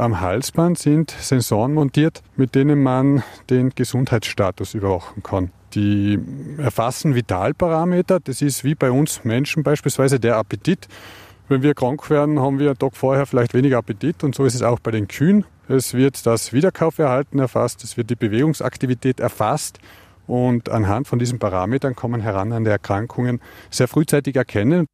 am Halsband sind Sensoren montiert, mit denen man den Gesundheitsstatus überwachen kann. Die erfassen Vitalparameter. Das ist wie bei uns Menschen beispielsweise der Appetit. Wenn wir krank werden, haben wir einen Tag vorher vielleicht weniger Appetit und so ist es auch bei den Kühen. Es wird das Wiederkaufverhalten erfasst, es wird die Bewegungsaktivität erfasst und anhand von diesen Parametern kann man heran an die Erkrankungen sehr frühzeitig erkennen.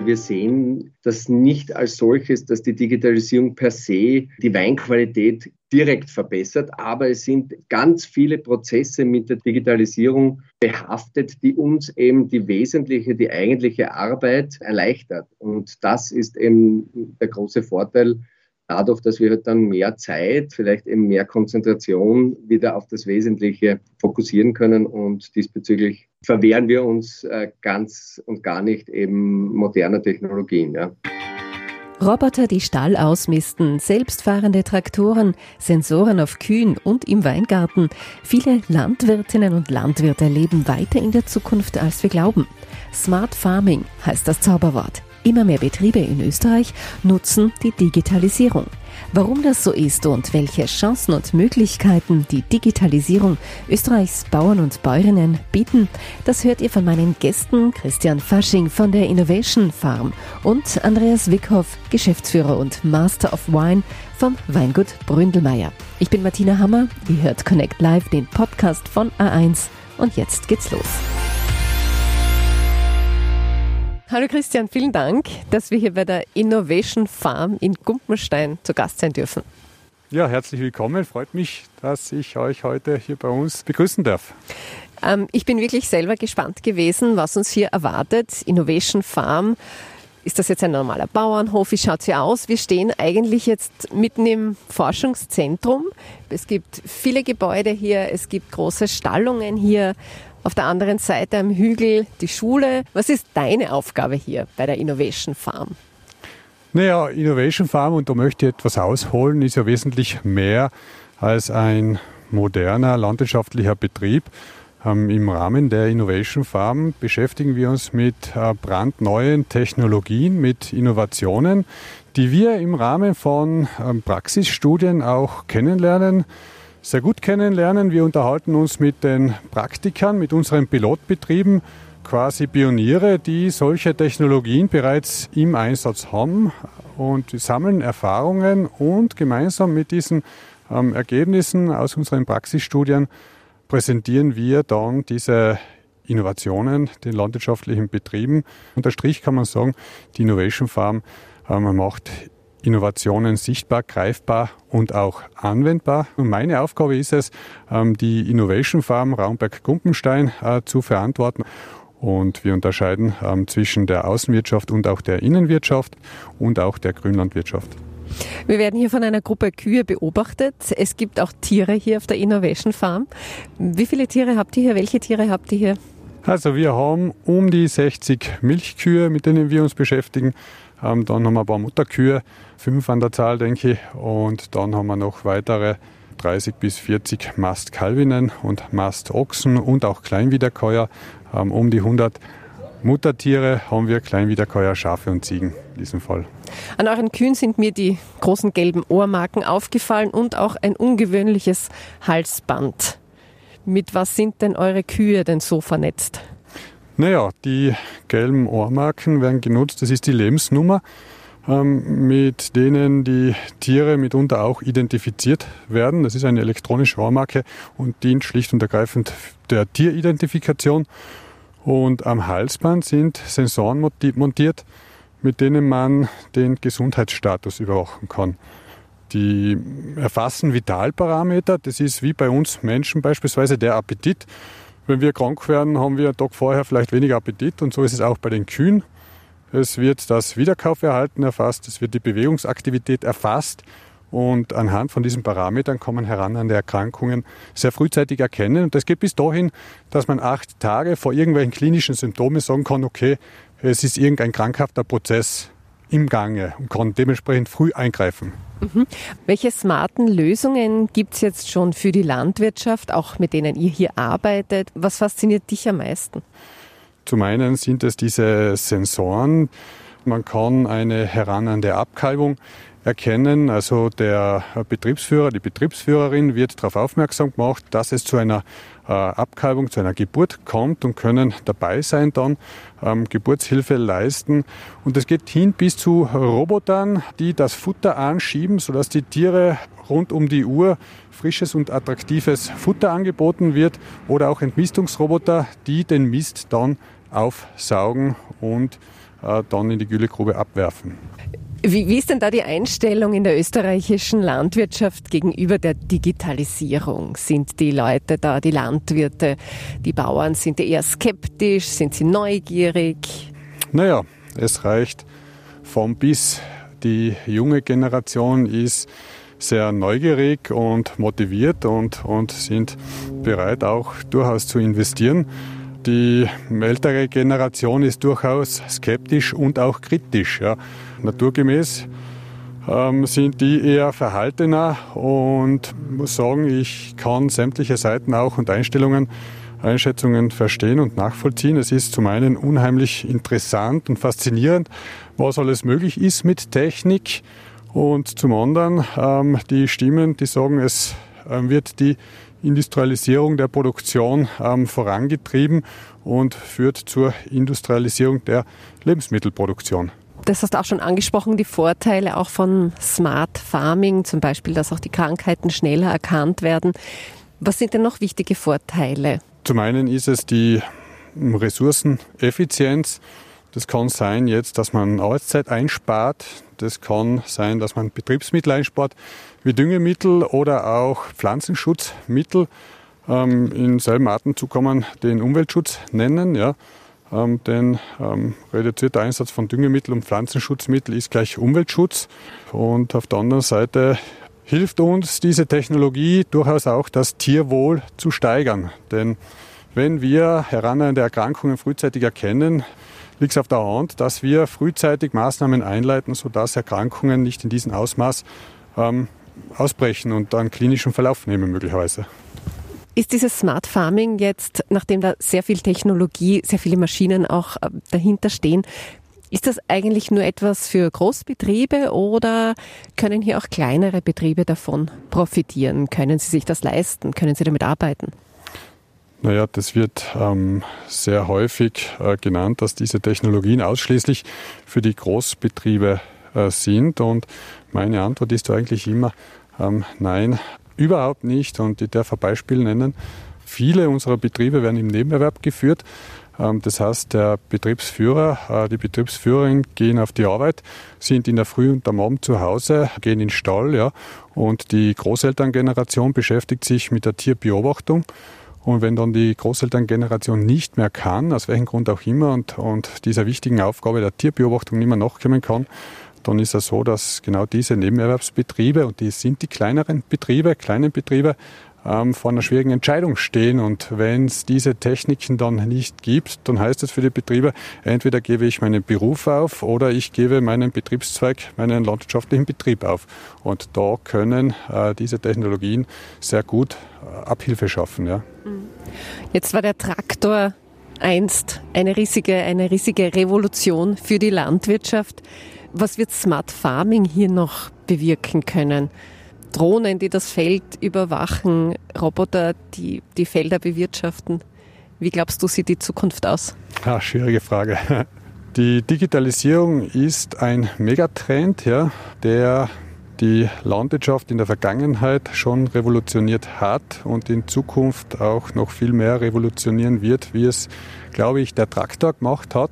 Wir sehen das nicht als solches, dass die Digitalisierung per se die Weinqualität direkt verbessert, aber es sind ganz viele Prozesse mit der Digitalisierung behaftet, die uns eben die wesentliche, die eigentliche Arbeit erleichtert. Und das ist eben der große Vorteil dadurch, dass wir halt dann mehr Zeit, vielleicht eben mehr Konzentration wieder auf das Wesentliche fokussieren können und diesbezüglich verwehren wir uns äh, ganz und gar nicht eben moderner Technologien. Ja. Roboter, die Stall ausmisten, selbstfahrende Traktoren, Sensoren auf Kühen und im Weingarten. Viele Landwirtinnen und Landwirte leben weiter in der Zukunft, als wir glauben. Smart Farming heißt das Zauberwort. Immer mehr Betriebe in Österreich nutzen die Digitalisierung. Warum das so ist und welche Chancen und Möglichkeiten die Digitalisierung Österreichs Bauern und Bäuerinnen bieten, das hört ihr von meinen Gästen Christian Fasching von der Innovation Farm und Andreas Wickhoff, Geschäftsführer und Master of Wine vom Weingut Bründelmeier. Ich bin Martina Hammer, ihr hört Connect Live, den Podcast von A1 und jetzt geht's los. Hallo Christian, vielen Dank, dass wir hier bei der Innovation Farm in Gumpenstein zu Gast sein dürfen. Ja, herzlich willkommen. Freut mich, dass ich euch heute hier bei uns begrüßen darf. Ähm, ich bin wirklich selber gespannt gewesen, was uns hier erwartet. Innovation Farm. Ist das jetzt ein normaler Bauernhof? Wie schaut es hier aus? Wir stehen eigentlich jetzt mitten im Forschungszentrum. Es gibt viele Gebäude hier, es gibt große Stallungen hier. Auf der anderen Seite am Hügel die Schule. Was ist deine Aufgabe hier bei der Innovation Farm? Naja, Innovation Farm, und da möchte ich etwas ausholen, ist ja wesentlich mehr als ein moderner landwirtschaftlicher Betrieb. Ähm, Im Rahmen der Innovation Farm beschäftigen wir uns mit äh, brandneuen Technologien, mit Innovationen, die wir im Rahmen von ähm, Praxisstudien auch kennenlernen sehr gut kennenlernen. Wir unterhalten uns mit den Praktikern, mit unseren Pilotbetrieben, quasi Pioniere, die solche Technologien bereits im Einsatz haben und sammeln Erfahrungen und gemeinsam mit diesen ähm, Ergebnissen aus unseren Praxisstudien präsentieren wir dann diese Innovationen den landwirtschaftlichen Betrieben. Unter Strich kann man sagen, die Innovation Farm ähm, macht Innovationen sichtbar, greifbar und auch anwendbar. Und meine Aufgabe ist es, ähm, die Innovation Farm Raumberg-Gumpenstein äh, zu verantworten. Und wir unterscheiden ähm, zwischen der Außenwirtschaft und auch der Innenwirtschaft und auch der Grünlandwirtschaft. Wir werden hier von einer Gruppe Kühe beobachtet. Es gibt auch Tiere hier auf der Innovation Farm. Wie viele Tiere habt ihr hier? Welche Tiere habt ihr hier? Also wir haben um die 60 Milchkühe, mit denen wir uns beschäftigen. Ähm, dann haben wir ein paar Mutterkühe, fünf an der Zahl, denke ich. Und dann haben wir noch weitere 30 bis 40 Mastkalvinnen und Mastochsen und auch Kleinwiederkäuer. Ähm, um die 100 Muttertiere haben wir Kleinwiederkäuer, Schafe und Ziegen in diesem Fall. An euren Kühen sind mir die großen gelben Ohrmarken aufgefallen und auch ein ungewöhnliches Halsband. Mit was sind denn eure Kühe denn so vernetzt? Naja, die gelben Ohrmarken werden genutzt. Das ist die Lebensnummer, mit denen die Tiere mitunter auch identifiziert werden. Das ist eine elektronische Ohrmarke und dient schlicht und ergreifend der Tieridentifikation. Und am Halsband sind Sensoren montiert, mit denen man den Gesundheitsstatus überwachen kann. Die erfassen Vitalparameter. Das ist wie bei uns Menschen beispielsweise der Appetit. Wenn wir krank werden, haben wir einen Tag vorher vielleicht weniger Appetit und so ist es auch bei den Kühen. Es wird das Wiederkaufverhalten erfasst, es wird die Bewegungsaktivität erfasst und anhand von diesen Parametern kann man heran an die Erkrankungen sehr frühzeitig erkennen. Und das geht bis dahin, dass man acht Tage vor irgendwelchen klinischen Symptomen sagen kann, okay, es ist irgendein krankhafter Prozess im Gange und kann dementsprechend früh eingreifen. Mhm. Welche smarten Lösungen gibt es jetzt schon für die Landwirtschaft, auch mit denen ihr hier arbeitet? Was fasziniert dich am meisten? Zum einen sind es diese Sensoren, Man kann eine heranende Abkalbung erkennen. Also der Betriebsführer, die Betriebsführerin wird darauf aufmerksam gemacht, dass es zu einer äh, Abkalbung, zu einer Geburt kommt und können dabei sein dann, ähm, Geburtshilfe leisten. Und es geht hin bis zu Robotern, die das Futter anschieben, sodass die Tiere rund um die Uhr frisches und attraktives Futter angeboten wird oder auch Entmistungsroboter, die den Mist dann aufsaugen und äh, dann in die Güllegrube abwerfen. Wie, wie, ist denn da die Einstellung in der österreichischen Landwirtschaft gegenüber der Digitalisierung? Sind die Leute da, die Landwirte, die Bauern, sind die eher skeptisch? Sind sie neugierig? Naja, es reicht vom bis. Die junge Generation ist sehr neugierig und motiviert und, und sind bereit auch durchaus zu investieren. Die ältere Generation ist durchaus skeptisch und auch kritisch. Ja. Naturgemäß ähm, sind die eher verhaltener und muss sagen, ich kann sämtliche Seiten auch und Einstellungen, Einschätzungen verstehen und nachvollziehen. Es ist zum einen unheimlich interessant und faszinierend, was alles möglich ist mit Technik und zum anderen ähm, die Stimmen, die sagen, es ähm, wird die Industrialisierung der Produktion ähm, vorangetrieben und führt zur Industrialisierung der Lebensmittelproduktion. Das hast du auch schon angesprochen, die Vorteile auch von Smart Farming, zum Beispiel, dass auch die Krankheiten schneller erkannt werden. Was sind denn noch wichtige Vorteile? Zum einen ist es die Ressourceneffizienz. Das kann sein jetzt, dass man Arbeitszeit einspart. Das kann sein, dass man Betriebsmittel einspart, wie Düngemittel oder auch Pflanzenschutzmittel. Ähm, in selben Atemzug kann man den Umweltschutz nennen. Ja. Ähm, denn ähm, reduzierter Einsatz von Düngemitteln und Pflanzenschutzmittel ist gleich Umweltschutz. Und auf der anderen Seite hilft uns diese Technologie durchaus auch, das Tierwohl zu steigern. Denn wenn wir herannehmende Erkrankungen frühzeitig erkennen, liegt es auf der Hand, dass wir frühzeitig Maßnahmen einleiten, sodass Erkrankungen nicht in diesem Ausmaß ähm, ausbrechen und einen klinischen Verlauf nehmen möglicherweise. Ist dieses Smart Farming jetzt, nachdem da sehr viel Technologie, sehr viele Maschinen auch äh, dahinter stehen, ist das eigentlich nur etwas für Großbetriebe oder können hier auch kleinere Betriebe davon profitieren? Können sie sich das leisten? Können sie damit arbeiten? Naja, das wird ähm, sehr häufig äh, genannt, dass diese Technologien ausschließlich für die Großbetriebe äh, sind. Und meine Antwort ist eigentlich immer ähm, nein, überhaupt nicht. Und ich darf ein Beispiel nennen. Viele unserer Betriebe werden im Nebenerwerb geführt. Ähm, das heißt, der Betriebsführer, äh, die Betriebsführerin gehen auf die Arbeit, sind in der Früh und am Abend zu Hause, gehen in den Stall, ja, und die Großelterngeneration beschäftigt sich mit der Tierbeobachtung. Und wenn dann die Großelterngeneration nicht mehr kann, aus welchem Grund auch immer, und, und dieser wichtigen Aufgabe der Tierbeobachtung nicht mehr nachkommen kann, dann ist es so, dass genau diese Nebenerwerbsbetriebe, und die sind die kleineren Betriebe, kleinen Betriebe, ähm, vor einer schwierigen Entscheidung stehen. Und wenn es diese Techniken dann nicht gibt, dann heißt es für die Betriebe, entweder gebe ich meinen Beruf auf oder ich gebe meinen Betriebszweig, meinen landwirtschaftlichen Betrieb auf. Und da können äh, diese Technologien sehr gut äh, Abhilfe schaffen. Ja. Jetzt war der Traktor einst eine riesige, eine riesige Revolution für die Landwirtschaft. Was wird Smart Farming hier noch bewirken können? Drohnen, die das Feld überwachen, Roboter, die die Felder bewirtschaften. Wie glaubst du, sieht die Zukunft aus? Ja, schwierige Frage. Die Digitalisierung ist ein Megatrend, ja, der die Landwirtschaft in der Vergangenheit schon revolutioniert hat und in Zukunft auch noch viel mehr revolutionieren wird, wie es, glaube ich, der Traktor gemacht hat.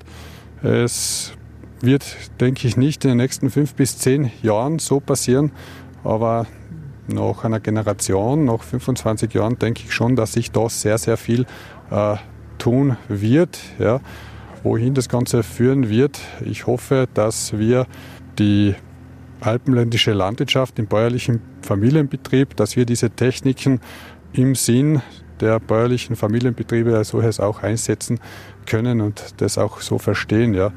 Es wird, denke ich, nicht in den nächsten fünf bis zehn Jahren so passieren, aber nach einer Generation, nach 25 Jahren, denke ich schon, dass sich da sehr, sehr viel äh, tun wird. Ja. Wohin das Ganze führen wird, ich hoffe, dass wir die alpenländische Landwirtschaft im bäuerlichen Familienbetrieb, dass wir diese Techniken im Sinn der bäuerlichen Familienbetriebe als solches auch einsetzen können und das auch so verstehen. Ja.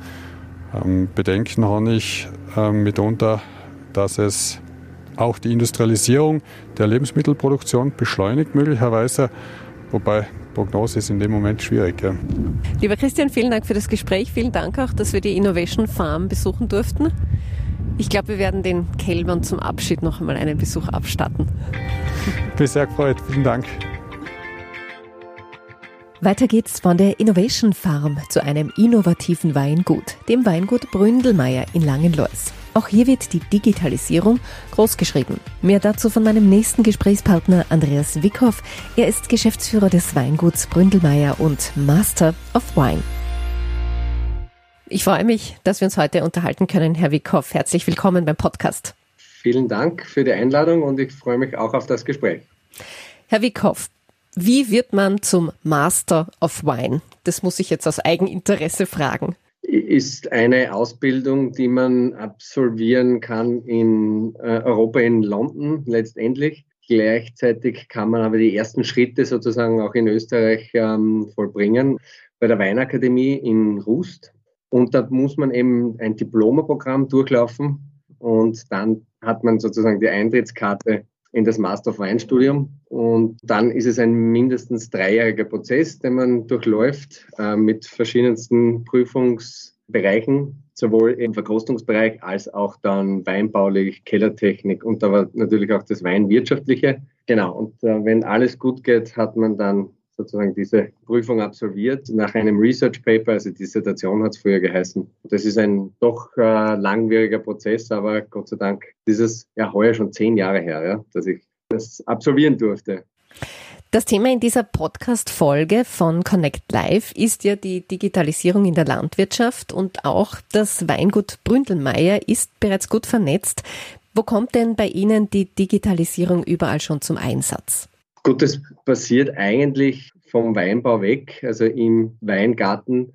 Ähm, Bedenken habe ich äh, mitunter, dass es auch die Industrialisierung der Lebensmittelproduktion beschleunigt möglicherweise wobei Prognose ist in dem Moment schwierig. Ja. Lieber Christian, vielen Dank für das Gespräch. Vielen Dank auch, dass wir die Innovation Farm besuchen durften. Ich glaube, wir werden den Kälbern zum Abschied noch einmal einen Besuch abstatten. Ich bin sehr gefreut. Vielen Dank. Weiter geht's von der Innovation Farm zu einem innovativen Weingut, dem Weingut Bründelmeier in Langenlois. Auch hier wird die Digitalisierung großgeschrieben. Mehr dazu von meinem nächsten Gesprächspartner Andreas Wickhoff. Er ist Geschäftsführer des Weinguts Bründelmeier und Master of Wine. Ich freue mich, dass wir uns heute unterhalten können, Herr Wickhoff. Herzlich willkommen beim Podcast. Vielen Dank für die Einladung und ich freue mich auch auf das Gespräch. Herr Wickhoff, wie wird man zum Master of Wine? Das muss ich jetzt aus Eigeninteresse fragen. Ist eine Ausbildung, die man absolvieren kann in äh, Europa, in London letztendlich. Gleichzeitig kann man aber die ersten Schritte sozusagen auch in Österreich ähm, vollbringen. Bei der Weinakademie in Rust. Und da muss man eben ein Diplomaprogramm durchlaufen und dann hat man sozusagen die Eintrittskarte in das Master of Wine Studium. Und dann ist es ein mindestens dreijähriger Prozess, den man durchläuft äh, mit verschiedensten Prüfungsbereichen, sowohl im Verkostungsbereich als auch dann weinbaulich, Kellertechnik und aber natürlich auch das Weinwirtschaftliche. Genau. Und äh, wenn alles gut geht, hat man dann sozusagen diese Prüfung absolviert nach einem Research Paper, also Dissertation hat es früher geheißen. Das ist ein doch äh, langwieriger Prozess, aber Gott sei Dank ist es ja heuer schon zehn Jahre her, ja, dass ich das absolvieren durfte. Das Thema in dieser Podcast-Folge von Connect Live ist ja die Digitalisierung in der Landwirtschaft und auch das Weingut Bründelmeier ist bereits gut vernetzt. Wo kommt denn bei Ihnen die Digitalisierung überall schon zum Einsatz? Gut, das passiert eigentlich vom Weinbau weg, also im Weingarten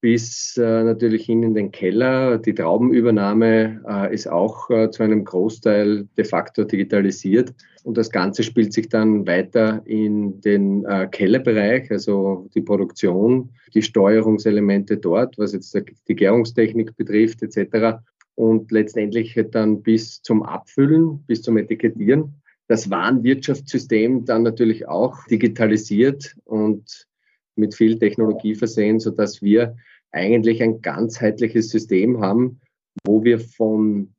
bis äh, natürlich hin in den Keller. Die Traubenübernahme äh, ist auch äh, zu einem Großteil de facto digitalisiert. Und das Ganze spielt sich dann weiter in den äh, Kellerbereich, also die Produktion, die Steuerungselemente dort, was jetzt die Gärungstechnik betrifft etc. Und letztendlich dann bis zum Abfüllen, bis zum Etikettieren das Warenwirtschaftssystem dann natürlich auch digitalisiert und mit viel Technologie versehen, so dass wir eigentlich ein ganzheitliches System haben, wo wir von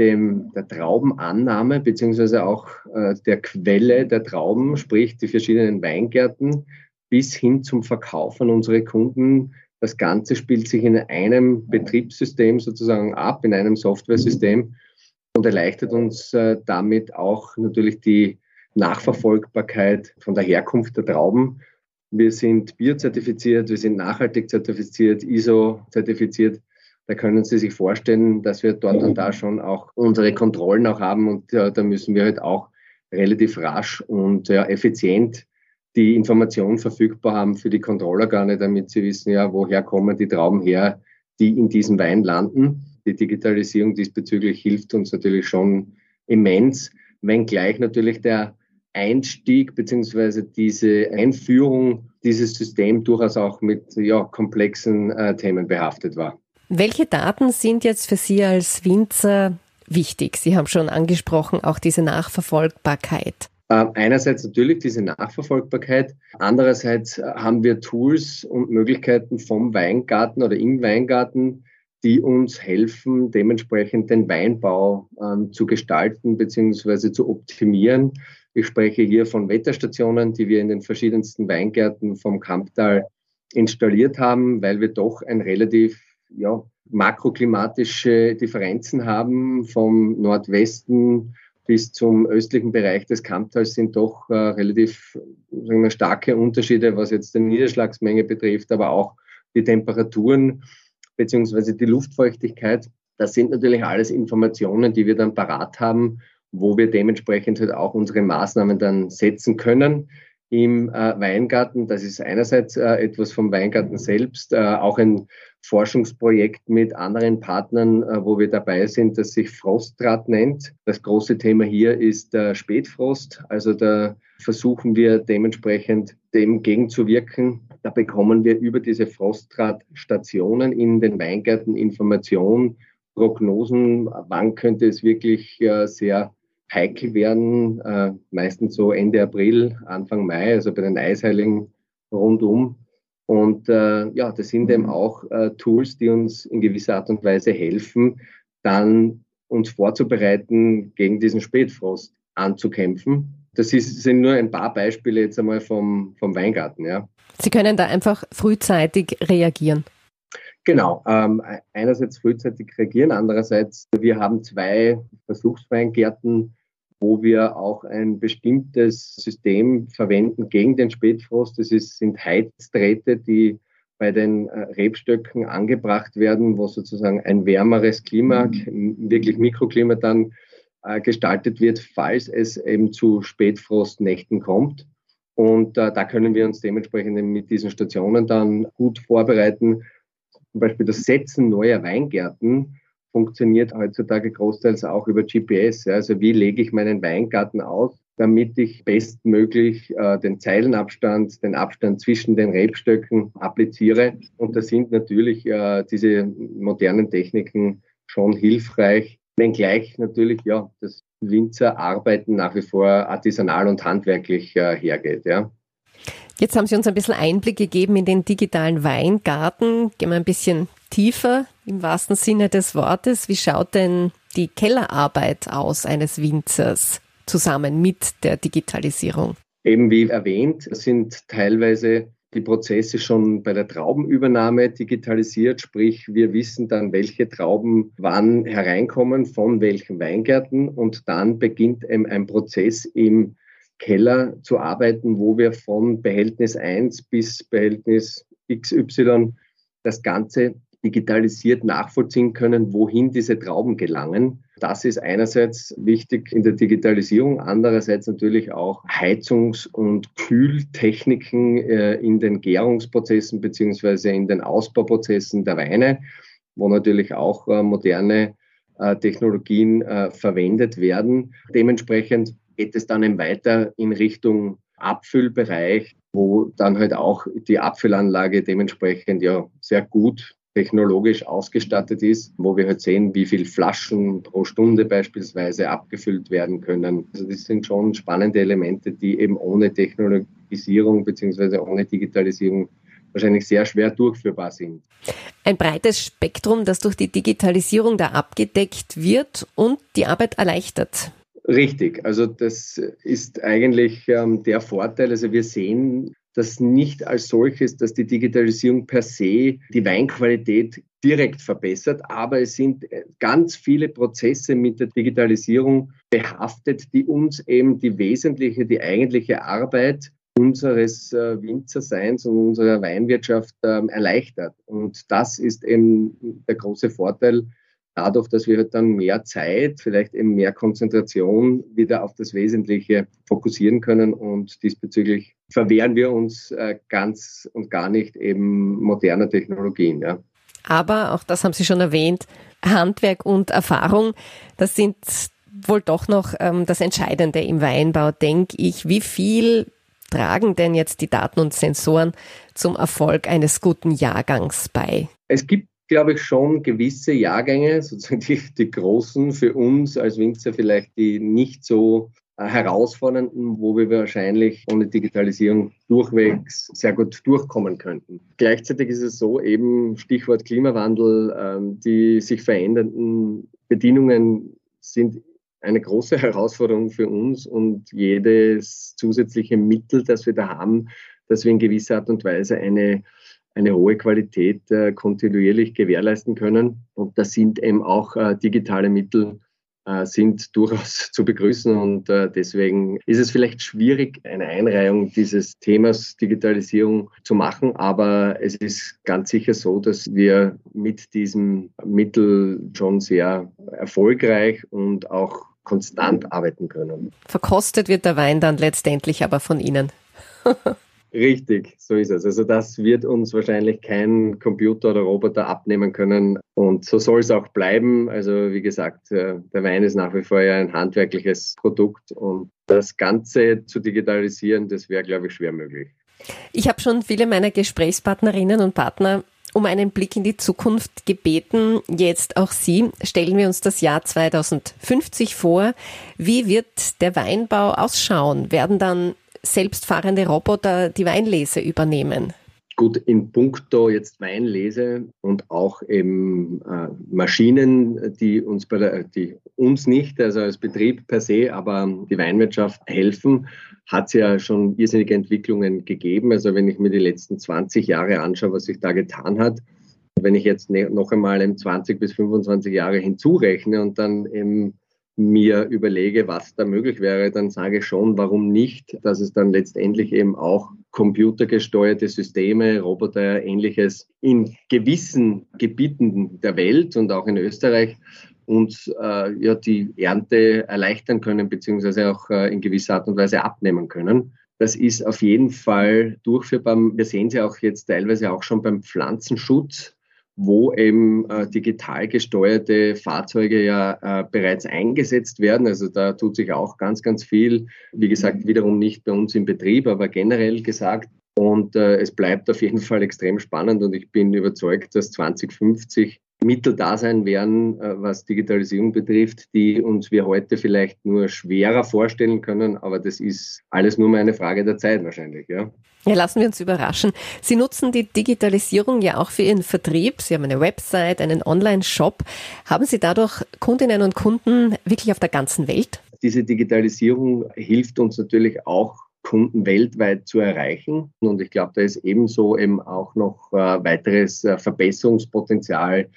dem, der Traubenannahme beziehungsweise auch äh, der Quelle der Trauben, sprich die verschiedenen Weingärten, bis hin zum Verkauf an unsere Kunden. Das Ganze spielt sich in einem Betriebssystem sozusagen ab, in einem Softwaresystem, und erleichtert uns äh, damit auch natürlich die Nachverfolgbarkeit von der Herkunft der Trauben. Wir sind biozertifiziert, wir sind nachhaltig zertifiziert, ISO-zertifiziert. Da können Sie sich vorstellen, dass wir dort und da schon auch unsere Kontrollen auch haben und ja, da müssen wir halt auch relativ rasch und ja, effizient die Informationen verfügbar haben für die Kontrollorgane, damit sie wissen, ja, woher kommen die Trauben her, die in diesem Wein landen die Digitalisierung diesbezüglich hilft uns natürlich schon immens, wenngleich natürlich der Einstieg beziehungsweise diese Einführung dieses Systems durchaus auch mit ja, komplexen äh, Themen behaftet war. Welche Daten sind jetzt für Sie als Winzer wichtig? Sie haben schon angesprochen, auch diese Nachverfolgbarkeit. Äh, einerseits natürlich diese Nachverfolgbarkeit, andererseits haben wir Tools und Möglichkeiten vom Weingarten oder im Weingarten, die uns helfen, dementsprechend den Weinbau ähm, zu gestalten bzw. zu optimieren. Ich spreche hier von Wetterstationen, die wir in den verschiedensten Weingärten vom Kamptal installiert haben, weil wir doch ein relativ ja, makroklimatische Differenzen haben. Vom Nordwesten bis zum östlichen Bereich des Kamptals sind doch äh, relativ wir, starke Unterschiede, was jetzt die Niederschlagsmenge betrifft, aber auch die Temperaturen beziehungsweise die Luftfeuchtigkeit. Das sind natürlich alles Informationen, die wir dann parat haben, wo wir dementsprechend halt auch unsere Maßnahmen dann setzen können im äh, Weingarten. Das ist einerseits äh, etwas vom Weingarten selbst, äh, auch ein Forschungsprojekt mit anderen Partnern, äh, wo wir dabei sind, das sich Frostdraht nennt. Das große Thema hier ist der Spätfrost. Also da versuchen wir dementsprechend dem gegenzuwirken, da bekommen wir über diese Frostdrahtstationen in den Weingärten Informationen, Prognosen, wann könnte es wirklich äh, sehr heikel werden, äh, meistens so Ende April, Anfang Mai, also bei den Eisheiligen rundum. Und äh, ja, das sind eben auch Tools, die uns in gewisser Art und Weise helfen, dann uns vorzubereiten, gegen diesen Spätfrost anzukämpfen. Das ist, sind nur ein paar Beispiele jetzt einmal vom, vom Weingarten. Ja. Sie können da einfach frühzeitig reagieren. Genau, ähm, einerseits frühzeitig reagieren, andererseits wir haben zwei Versuchsweingärten, wo wir auch ein bestimmtes System verwenden gegen den Spätfrost. Das ist, sind Heizdrähte, die bei den äh, Rebstöcken angebracht werden, wo sozusagen ein wärmeres Klima, wirklich Mikroklima dann äh, gestaltet wird, falls es eben zu Spätfrostnächten kommt. Und äh, da können wir uns dementsprechend mit diesen Stationen dann gut vorbereiten. Zum Beispiel das Setzen neuer Weingärten funktioniert heutzutage großteils auch über GPS. Also wie lege ich meinen Weingarten aus, damit ich bestmöglich äh, den Zeilenabstand, den Abstand zwischen den Rebstöcken appliziere. Und da sind natürlich äh, diese modernen Techniken schon hilfreich, wenngleich natürlich ja das Winzerarbeiten nach wie vor artisanal und handwerklich äh, hergeht. Ja. Jetzt haben Sie uns ein bisschen Einblick gegeben in den digitalen Weingarten. Gehen wir ein bisschen tiefer im wahrsten Sinne des Wortes. Wie schaut denn die Kellerarbeit aus eines Winzers zusammen mit der Digitalisierung? Eben wie erwähnt, sind teilweise die Prozesse schon bei der Traubenübernahme digitalisiert, sprich wir wissen dann, welche Trauben wann hereinkommen, von welchen Weingärten und dann beginnt ein Prozess im Keller zu arbeiten, wo wir von Behältnis 1 bis Behältnis XY das Ganze digitalisiert nachvollziehen können, wohin diese Trauben gelangen. Das ist einerseits wichtig in der Digitalisierung, andererseits natürlich auch Heizungs- und Kühltechniken äh, in den Gärungsprozessen beziehungsweise in den Ausbauprozessen der Weine, wo natürlich auch äh, moderne äh, Technologien verwendet werden. Dementsprechend geht es dann eben weiter in Richtung Abfüllbereich, wo dann halt auch die Abfüllanlage dementsprechend ja sehr gut technologisch ausgestattet ist, wo wir halt sehen, wie viel Flaschen pro Stunde beispielsweise abgefüllt werden können. Also das sind schon spannende Elemente, die eben ohne Technologisierung beziehungsweise ohne Digitalisierung wahrscheinlich sehr schwer durchführbar sind. Ein breites Spektrum, das durch die Digitalisierung da abgedeckt wird und die Arbeit erleichtert. Richtig, also das ist eigentlich ähm, der Vorteil. Also wir sehen das nicht als solches, dass die Digitalisierung per se die Weinqualität direkt verbessert, aber es sind äh, ganz viele Prozesse mit der Digitalisierung behaftet, die uns eben die wesentliche, die eigentliche Arbeit unseres äh, Winzerseins und unserer Weinwirtschaft ähm, erleichtert. Und das ist eben der große Vorteil dadurch, dass wir halt dann mehr Zeit, vielleicht eben mehr Konzentration wieder auf das Wesentliche fokussieren können und diesbezüglich verwehren wir uns äh, ganz und gar nicht eben moderner Technologien. Ja. Aber, auch das haben Sie schon erwähnt, Handwerk und Erfahrung, das sind wohl doch noch ähm, das Entscheidende im Weinbau, denke ich. Wie viel tragen denn jetzt die Daten und Sensoren zum Erfolg eines guten Jahrgangs bei? Es gibt glaube ich, schon gewisse Jahrgänge, sozusagen die, die großen für uns als Winzer vielleicht die nicht so äh, herausfordernden, wo wir wahrscheinlich ohne Digitalisierung durchwegs sehr gut durchkommen könnten. Gleichzeitig ist es so, eben Stichwort Klimawandel, ähm, die sich verändernden Bedingungen sind eine große Herausforderung für uns und jedes zusätzliche Mittel, das wir da haben, dass wir in gewisser Art und Weise eine eine hohe Qualität äh, kontinuierlich gewährleisten können. Und da sind eben auch äh, digitale Mittel äh, sind durchaus zu begrüßen und äh, deswegen ist es vielleicht schwierig, eine Einreihung dieses Themas Digitalisierung zu machen, aber es ist ganz sicher so, dass wir mit diesem Mittel schon sehr erfolgreich und auch konstant arbeiten können. Verkostet wird der Wein dann letztendlich aber von Ihnen. Richtig, so ist es. Also das wird uns wahrscheinlich kein Computer oder Roboter abnehmen können. Und so soll es auch bleiben. Also wie gesagt, äh, der Wein ist nach wie vor ja ein handwerkliches Produkt und das Ganze zu digitalisieren, das wäre, glaube ich, schwer möglich. Ich habe schon viele meiner Gesprächspartnerinnen und Partner um einen Blick in die Zukunft gebeten. Jetzt auch Sie. Stellen wir uns das Jahr 2050 vor. Wie wird der Weinbau ausschauen? Werden dann selbstfahrende Roboter die Weinlese übernehmen? Gut, in puncto jetzt Weinlese und auch eben äh, Maschinen, die uns bei der, die uns nicht, also als Betrieb per se, aber die Weinwirtschaft helfen, hat es ja schon irrsinnige Entwicklungen gegeben. Also wenn ich mir die letzten 20 Jahre anschaue, was sich da getan hat, wenn ich jetzt ne, noch einmal 20 bis 25 Jahre hinzurechne und dann eben mir überlege, was da möglich wäre, dann sage ich schon, warum nicht, dass es dann letztendlich eben auch computergesteuerte Systeme, Roboter, ähnliches in gewissen Gebieten der Welt und auch in Österreich uns äh, ja die Ernte erleichtern können, beziehungsweise auch äh, in gewisser Art und Weise abnehmen können. Das ist auf jeden Fall durchführbar. Wir sehen sie auch jetzt teilweise auch schon beim Pflanzenschutz wo eben äh, digital gesteuerte Fahrzeuge ja äh, bereits eingesetzt werden. Also da tut sich auch ganz, ganz viel. Wie gesagt, wiederum nicht bei uns im Betrieb, aber generell gesagt. Und äh, es bleibt auf jeden Fall extrem spannend und ich bin überzeugt, dass 2050 Mittel da sein werden, äh, was Digitalisierung betrifft, die uns wir heute vielleicht nur schwerer vorstellen können, aber das ist alles nur mal eine Frage der Zeit wahrscheinlich, ja. Ja, lassen wir uns überraschen. Sie nutzen die Digitalisierung ja auch für Ihren Vertrieb. Sie haben eine Website, einen Online-Shop. Haben Sie dadurch Kundinnen und Kunden wirklich auf der ganzen Welt? Diese Digitalisierung hilft uns natürlich auch Kunden weltweit zu erreichen. Und ich glaube, da ist ebenso eben auch noch äh, weiteres äh, Verbesserungspotenzial.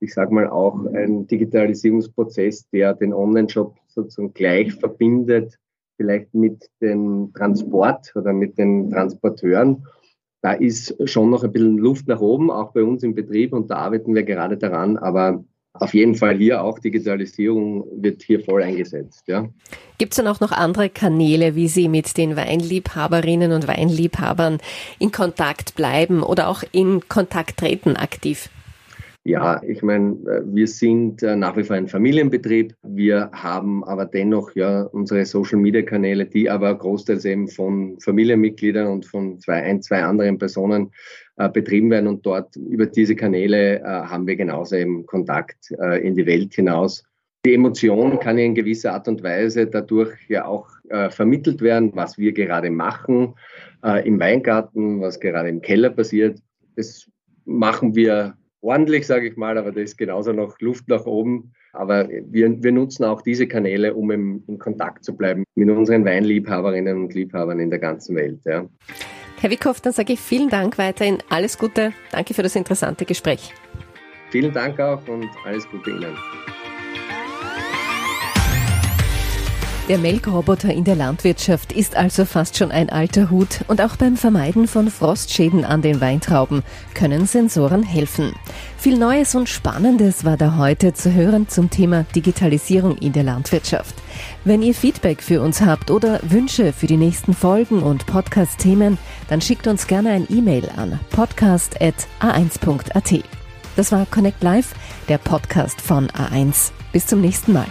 Ich sage mal auch ein Digitalisierungsprozess, der den Online-Shop sozusagen gleich verbindet, vielleicht mit dem Transport oder mit den Transporteuren. Da ist schon noch ein bisschen Luft nach oben, auch bei uns im Betrieb und da arbeiten wir gerade daran. Aber auf jeden Fall hier auch Digitalisierung wird hier voll eingesetzt. Ja. Gibt es dann auch noch andere Kanäle, wie Sie mit den Weinliebhaberinnen und Weinliebhabern in Kontakt bleiben oder auch in Kontakt treten aktiv? Ja, ich meine, äh, wir sind äh, nach wie vor ein Familienbetrieb. Wir haben aber dennoch ja unsere Social Media Kanäle, die aber großteils eben von Familienmitgliedern und von zwei, ein, zwei anderen Personen äh, betrieben werden. Und dort über diese Kanäle äh, haben wir genauso eben Kontakt äh, in die Welt hinaus. Die Emotion kann in gewisser Art und Weise dadurch ja auch äh, vermittelt werden, was wir gerade machen im Weingarten, was gerade im Keller passiert. Das machen wir ordentlich, sage ich mal, aber da ist genauso noch Luft nach oben. Aber wir, wir nutzen auch diese Kanäle, um im, in Kontakt zu bleiben mit unseren Weinliebhaberinnen und Liebhabern in der ganzen Welt. Ja. Herr Wickhoff, dann sage ich vielen Dank weiterhin. Alles Gute. Danke für das interessante Gespräch. Vielen Dank auch und alles Gute Ihnen. Der Melkroboter in der Landwirtschaft ist also fast schon ein alter Hut und auch beim Vermeiden von Frostschäden an den Weintrauben können Sensoren helfen. Viel Neues und Spannendes war da heute zu hören zum Thema Digitalisierung in der Landwirtschaft. Wenn ihr Feedback für uns habt oder Wünsche für die nächsten Folgen und Podcast-Themen, dann schickt uns gerne ein E-Mail an podcast.a1.at. Das war Connect Live, der Podcast von A1. Bis zum nächsten Mal.